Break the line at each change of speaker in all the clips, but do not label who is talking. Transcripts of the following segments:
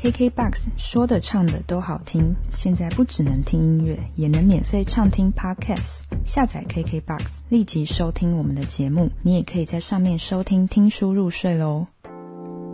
KKBOX 说的唱的都好听，现在不只能听音乐，也能免费畅听 Podcast。下载 KKBOX，立即收听我们的节目。你也可以在上面收听听书入睡喽。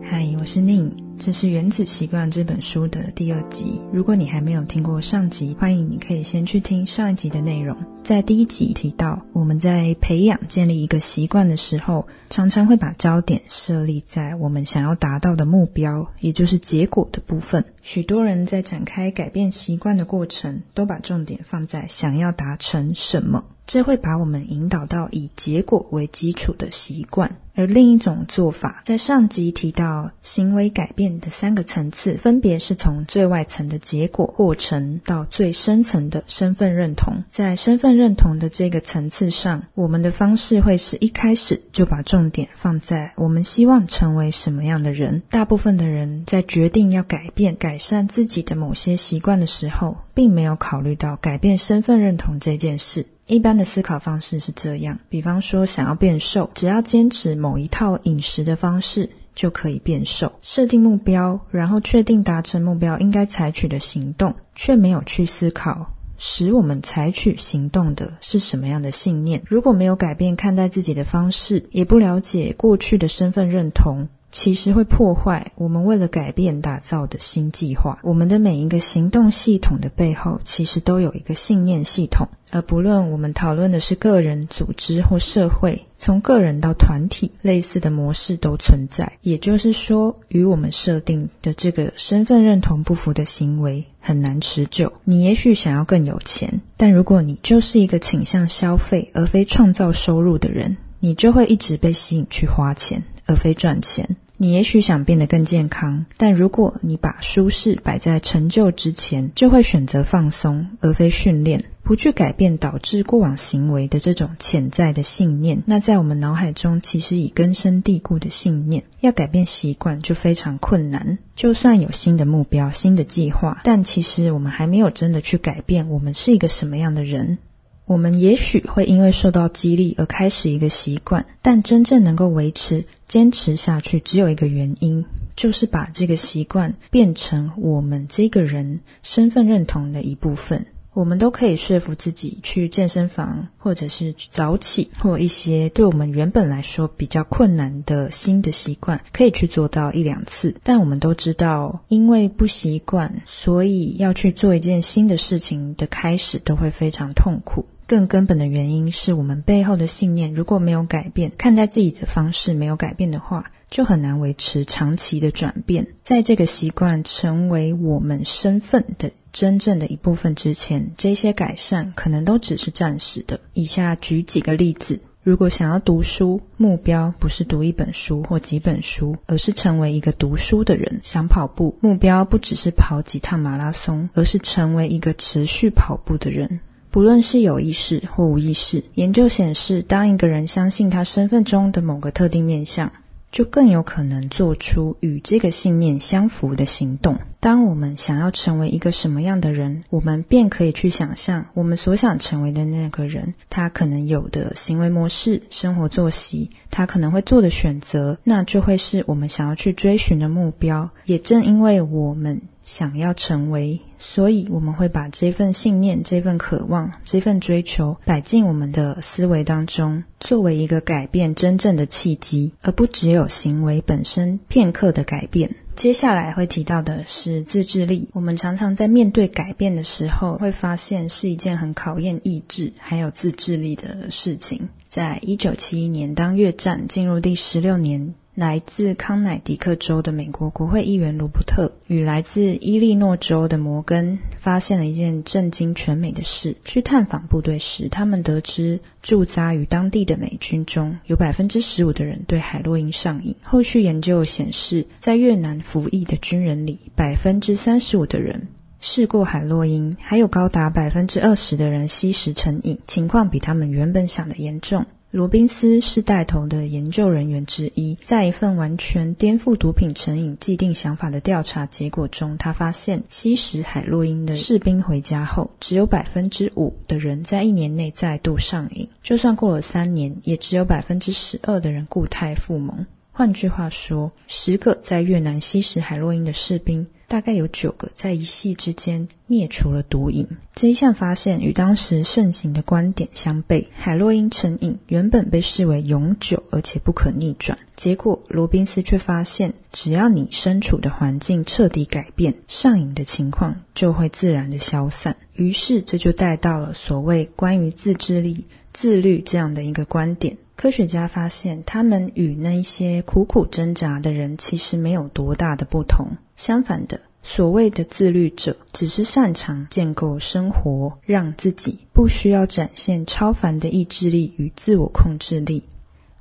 嗨，我是宁，这是《原子习惯》这本书的第二集。如果你还没有听过上集，欢迎你可以先去听上一集的内容。在第一集提到，我们在培养建立一个习惯的时候，常常会把焦点设立在我们想要达到的目标，也就是结果的部分。许多人在展开改变习惯的过程，都把重点放在想要达成什么。这会把我们引导到以结果为基础的习惯，而另一种做法，在上集提到行为改变的三个层次，分别是从最外层的结果过程到最深层的身份认同。在身份认同的这个层次上，我们的方式会是一开始就把重点放在我们希望成为什么样的人。大部分的人在决定要改变、改善自己的某些习惯的时候，并没有考虑到改变身份认同这件事。一般的思考方式是这样：比方说，想要变瘦，只要坚持某一套饮食的方式就可以变瘦。设定目标，然后确定达成目标应该采取的行动，却没有去思考使我们采取行动的是什么样的信念。如果没有改变看待自己的方式，也不了解过去的身份认同。其实会破坏我们为了改变打造的新计划。我们的每一个行动系统的背后，其实都有一个信念系统。而不论我们讨论的是个人、组织或社会，从个人到团体，类似的模式都存在。也就是说，与我们设定的这个身份认同不符的行为，很难持久。你也许想要更有钱，但如果你就是一个倾向消费而非创造收入的人，你就会一直被吸引去花钱而非赚钱。你也许想变得更健康，但如果你把舒适摆在成就之前，就会选择放松而非训练，不去改变导致过往行为的这种潜在的信念。那在我们脑海中其实已根深蒂固的信念，要改变习惯就非常困难。就算有新的目标、新的计划，但其实我们还没有真的去改变我们是一个什么样的人。我们也许会因为受到激励而开始一个习惯，但真正能够维持、坚持下去，只有一个原因，就是把这个习惯变成我们这个人身份认同的一部分。我们都可以说服自己去健身房，或者是早起，或一些对我们原本来说比较困难的新的习惯，可以去做到一两次。但我们都知道，因为不习惯，所以要去做一件新的事情的开始都会非常痛苦。更根本的原因是我们背后的信念如果没有改变，看待自己的方式没有改变的话，就很难维持长期的转变。在这个习惯成为我们身份的真正的一部分之前，这些改善可能都只是暂时的。以下举几个例子：如果想要读书，目标不是读一本书或几本书，而是成为一个读书的人；想跑步，目标不只是跑几趟马拉松，而是成为一个持续跑步的人。不论是有意识或无意识，研究显示，当一个人相信他身份中的某个特定面相，就更有可能做出与这个信念相符的行动。当我们想要成为一个什么样的人，我们便可以去想象我们所想成为的那个人，他可能有的行为模式、生活作息，他可能会做的选择，那就会是我们想要去追寻的目标。也正因为我们想要成为。所以，我们会把这份信念、这份渴望、这份追求摆进我们的思维当中，作为一个改变真正的契机，而不只有行为本身片刻的改变。接下来会提到的是自制力。我们常常在面对改变的时候，会发现是一件很考验意志还有自制力的事情。在一九七一年，当越战进入第十六年。来自康乃狄克州的美国国会议员罗伯特与来自伊利诺州的摩根发现了一件震惊全美的事：去探访部队时，他们得知驻扎于当地的美军中有百分之十五的人对海洛因上瘾。后续研究显示，在越南服役的军人里，百分之三十五的人试过海洛因，还有高达百分之二十的人吸食成瘾，情况比他们原本想的严重。罗宾斯是带头的研究人员之一，在一份完全颠覆毒品成瘾既定想法的调查结果中，他发现吸食海洛因的士兵回家后，只有百分之五的人在一年内再度上瘾。就算过了三年，也只有百分之十二的人固态复萌。换句话说，十个在越南吸食海洛因的士兵，大概有九个在一夕之间灭除了毒瘾。这一项发现与当时盛行的观点相悖。海洛因成瘾原本被视为永久而且不可逆转，结果罗宾斯却发现，只要你身处的环境彻底改变，上瘾的情况就会自然的消散。于是这就带到了所谓关于自制力、自律这样的一个观点。科学家发现，他们与那些苦苦挣扎的人其实没有多大的不同。相反的，所谓的自律者，只是擅长建构生活，让自己不需要展现超凡的意志力与自我控制力。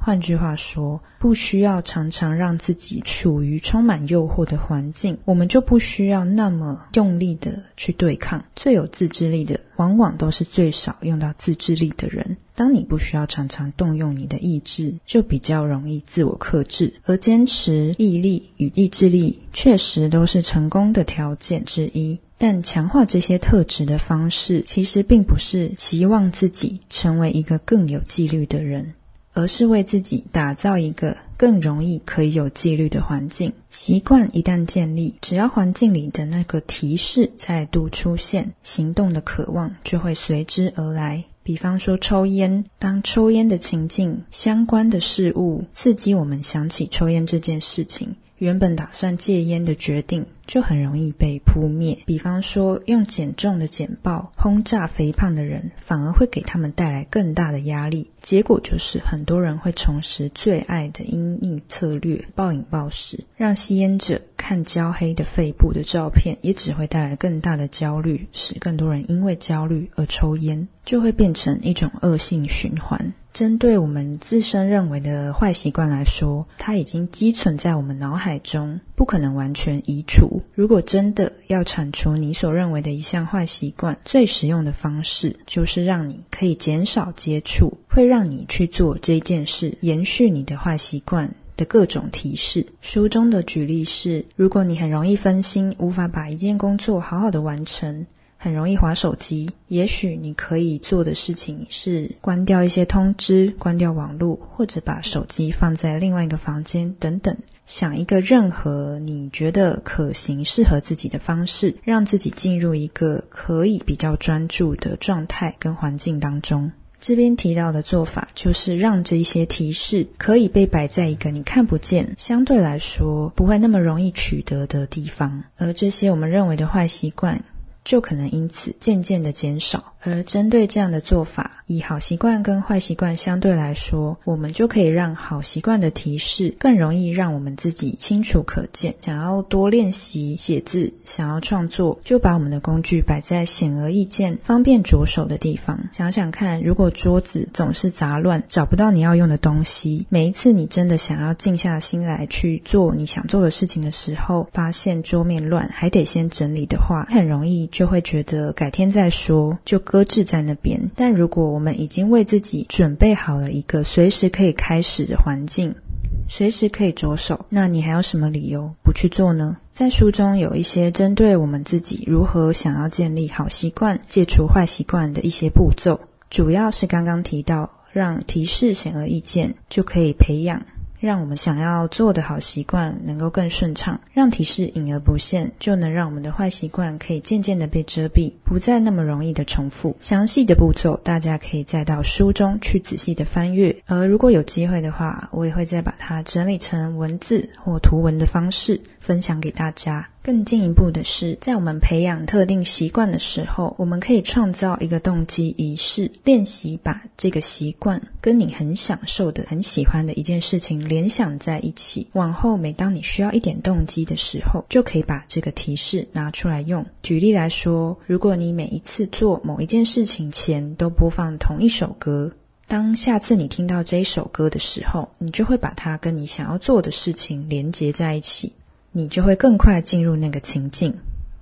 换句话说，不需要常常让自己处于充满诱惑的环境，我们就不需要那么用力的去对抗。最有自制力的，往往都是最少用到自制力的人。当你不需要常常动用你的意志，就比较容易自我克制。而坚持、毅力与意志力确实都是成功的条件之一。但强化这些特质的方式，其实并不是期望自己成为一个更有纪律的人。而是为自己打造一个更容易可以有纪律的环境。习惯一旦建立，只要环境里的那个提示再度出现，行动的渴望就会随之而来。比方说抽烟，当抽烟的情境相关的事物刺激我们想起抽烟这件事情。原本打算戒烟的决定就很容易被扑灭。比方说，用减重的简报轰炸肥胖的人，反而会给他们带来更大的压力。结果就是，很多人会重拾最爱的阴影策略——暴饮暴食，让吸烟者看焦黑的肺部的照片，也只会带来更大的焦虑，使更多人因为焦虑而抽烟，就会变成一种恶性循环。针对我们自身认为的坏习惯来说，它已经积存在我们脑海中，不可能完全移除。如果真的要铲除你所认为的一项坏习惯，最实用的方式就是让你可以减少接触会让你去做这件事、延续你的坏习惯的各种提示。书中的举例是：如果你很容易分心，无法把一件工作好好的完成。很容易划手机，也许你可以做的事情是关掉一些通知，关掉网络，或者把手机放在另外一个房间等等。想一个任何你觉得可行、适合自己的方式，让自己进入一个可以比较专注的状态跟环境当中。这边提到的做法就是让这些提示可以被摆在一个你看不见、相对来说不会那么容易取得的地方，而这些我们认为的坏习惯。就可能因此渐渐的减少。而针对这样的做法，以好习惯跟坏习惯相对来说，我们就可以让好习惯的提示更容易让我们自己清楚可见。想要多练习写字，想要创作，就把我们的工具摆在显而易见、方便着手的地方。想想看，如果桌子总是杂乱，找不到你要用的东西，每一次你真的想要静下心来去做你想做的事情的时候，发现桌面乱，还得先整理的话，很容易就会觉得改天再说，就。搁置在那边，但如果我们已经为自己准备好了一个随时可以开始的环境，随时可以着手，那你还有什么理由不去做呢？在书中有一些针对我们自己如何想要建立好习惯、戒除坏习惯的一些步骤，主要是刚刚提到，让提示显而易见，就可以培养。让我们想要做的好习惯能够更顺畅，让提示隐而不现，就能让我们的坏习惯可以渐渐的被遮蔽，不再那么容易的重复。详细的步骤，大家可以再到书中去仔细的翻阅。而如果有机会的话，我也会再把它整理成文字或图文的方式。分享给大家。更进一步的是，在我们培养特定习惯的时候，我们可以创造一个动机仪式，练习把这个习惯跟你很享受的、很喜欢的一件事情联想在一起。往后每当你需要一点动机的时候，就可以把这个提示拿出来用。举例来说，如果你每一次做某一件事情前都播放同一首歌，当下次你听到这一首歌的时候，你就会把它跟你想要做的事情连接在一起。你就会更快进入那个情境。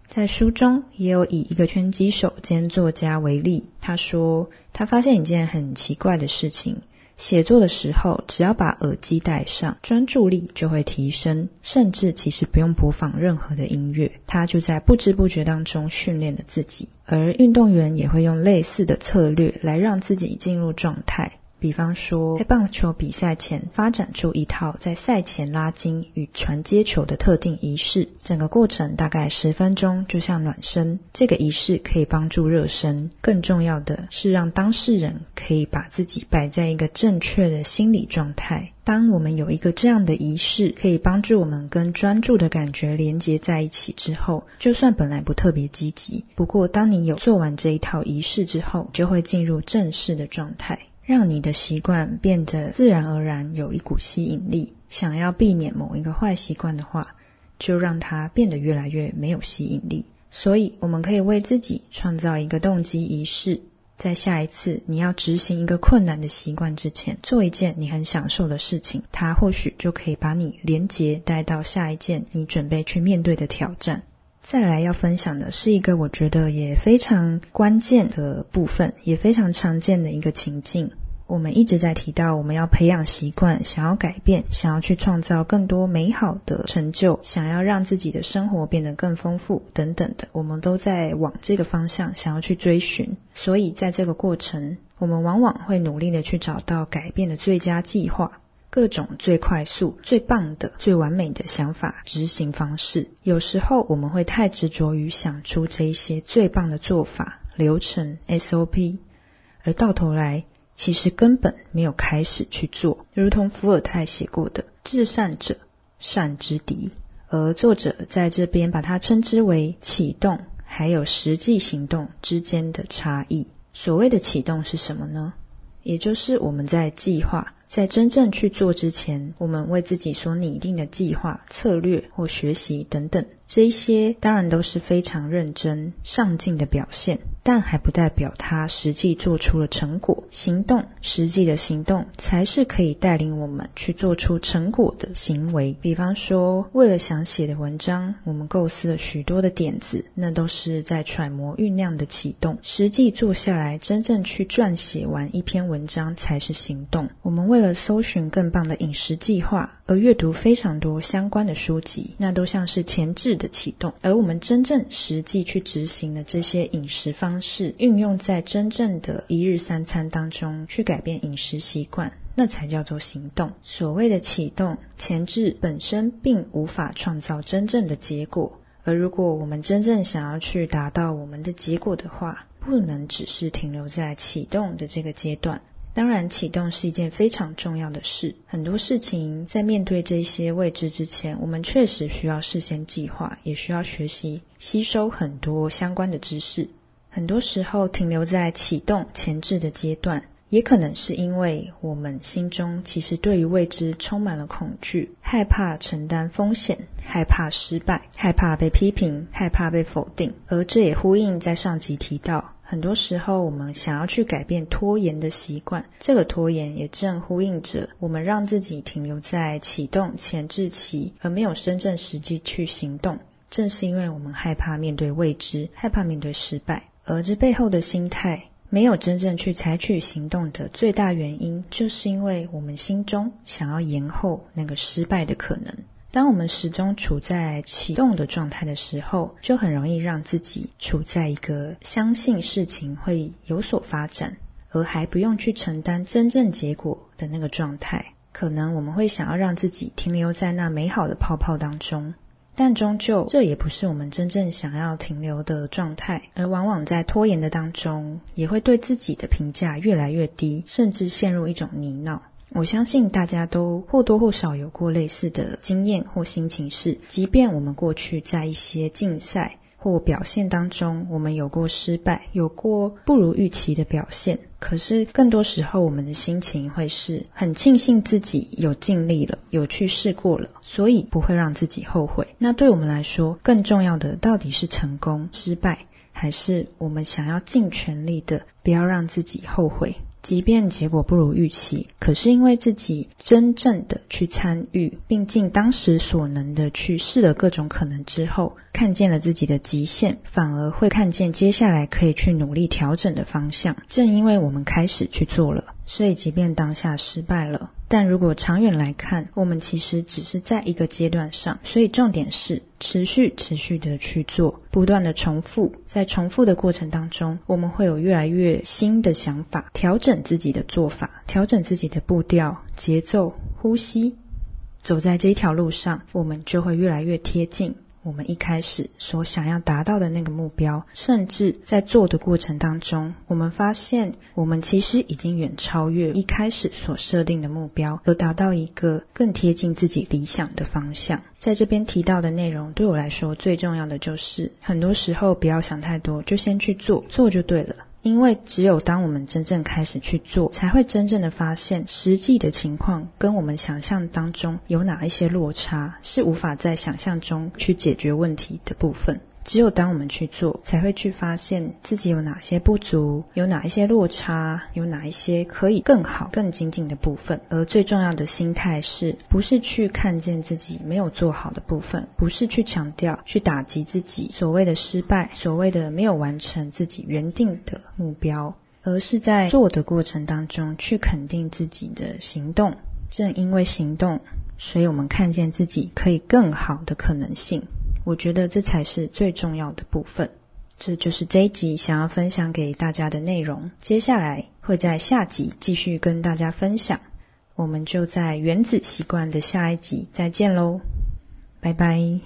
在书中也有以一个拳击手兼作家为例，他说他发现一件很奇怪的事情：写作的时候，只要把耳机戴上，专注力就会提升，甚至其实不用播放任何的音乐，他就在不知不觉当中训练了自己。而运动员也会用类似的策略来让自己进入状态。比方说，在棒球比赛前发展出一套在赛前拉筋与传接球的特定仪式，整个过程大概十分钟，就像暖身。这个仪式可以帮助热身，更重要的是让当事人可以把自己摆在一个正确的心理状态。当我们有一个这样的仪式，可以帮助我们跟专注的感觉连接在一起之后，就算本来不特别积极，不过当你有做完这一套仪式之后，就会进入正式的状态。让你的习惯变得自然而然有一股吸引力。想要避免某一个坏习惯的话，就让它变得越来越没有吸引力。所以，我们可以为自己创造一个动机仪式，在下一次你要执行一个困难的习惯之前，做一件你很享受的事情，它或许就可以把你连接带到下一件你准备去面对的挑战。再来要分享的是一个我觉得也非常关键的部分，也非常常见的一个情境。我们一直在提到，我们要培养习惯，想要改变，想要去创造更多美好的成就，想要让自己的生活变得更丰富，等等的，我们都在往这个方向想要去追寻。所以，在这个过程，我们往往会努力的去找到改变的最佳计划，各种最快速、最棒的、最完美的想法执行方式。有时候，我们会太执着于想出这一些最棒的做法、流程、SOP，而到头来。其实根本没有开始去做，如同伏尔泰写过的“至善者，善之敌”，而作者在这边把它称之为启动，还有实际行动之间的差异。所谓的启动是什么呢？也就是我们在计划。在真正去做之前，我们为自己所拟定的计划、策略或学习等等，这一些当然都是非常认真、上进的表现，但还不代表他实际做出了成果。行动，实际的行动才是可以带领我们去做出成果的行为。比方说，为了想写的文章，我们构思了许多的点子，那都是在揣摩酝酿的启动。实际坐下来，真正去撰写完一篇文章，才是行动。我们为了搜寻更棒的饮食计划而阅读非常多相关的书籍，那都像是前置的启动。而我们真正实际去执行的这些饮食方方式，运用在真正的一日三餐当中，去改变饮食习惯，那才叫做行动。所谓的启动前置本身并无法创造真正的结果，而如果我们真正想要去达到我们的结果的话，不能只是停留在启动的这个阶段。当然，启动是一件非常重要的事。很多事情在面对这些未知之前，我们确实需要事先计划，也需要学习、吸收很多相关的知识。很多时候停留在启动前置的阶段，也可能是因为我们心中其实对于未知充满了恐惧，害怕承担风险，害怕失败，害怕被批评，害怕被否定。而这也呼应在上集提到。很多时候，我们想要去改变拖延的习惯，这个拖延也正呼应着我们让自己停留在启动前置期，而没有真正实际去行动。正是因为我们害怕面对未知，害怕面对失败，而这背后的心态没有真正去采取行动的最大原因，就是因为我们心中想要延后那个失败的可能。当我们始终处在启动的状态的时候，就很容易让自己处在一个相信事情会有所发展，而还不用去承担真正结果的那个状态。可能我们会想要让自己停留在那美好的泡泡当中，但终究这也不是我们真正想要停留的状态。而往往在拖延的当中，也会对自己的评价越来越低，甚至陷入一种泥淖。我相信大家都或多或少有过类似的经验或心情，是即便我们过去在一些竞赛或表现当中，我们有过失败，有过不如预期的表现，可是更多时候我们的心情会是很庆幸自己有尽力了，有去试过了，所以不会让自己后悔。那对我们来说，更重要的到底是成功、失败，还是我们想要尽全力的不要让自己后悔？即便结果不如预期，可是因为自己真正的去参与，并尽当时所能的去试了各种可能之后，看见了自己的极限，反而会看见接下来可以去努力调整的方向。正因为我们开始去做了，所以即便当下失败了，但如果长远来看，我们其实只是在一个阶段上，所以重点是持续、持续的去做，不断的重复。在重复的过程当中，我们会有越来越新的想法，调整自己的做法，调整自己的步调、节奏、呼吸。走在这一条路上，我们就会越来越贴近。我们一开始所想要达到的那个目标，甚至在做的过程当中，我们发现我们其实已经远超越一开始所设定的目标，而达到一个更贴近自己理想的方向。在这边提到的内容，对我来说最重要的就是，很多时候不要想太多，就先去做，做就对了。因为只有当我们真正开始去做，才会真正的发现实际的情况跟我们想象当中有哪一些落差，是无法在想象中去解决问题的部分。只有当我们去做，才会去发现自己有哪些不足，有哪一些落差，有哪一些可以更好、更精进的部分。而最重要的心态是，不是去看见自己没有做好的部分，不是去强调、去打击自己所谓的失败、所谓的没有完成自己原定的目标，而是在做的过程当中去肯定自己的行动。正因为行动，所以我们看见自己可以更好的可能性。我觉得这才是最重要的部分。这就是这一集想要分享给大家的内容。接下来会在下集继续跟大家分享。我们就在原子习惯的下一集再见喽。拜拜。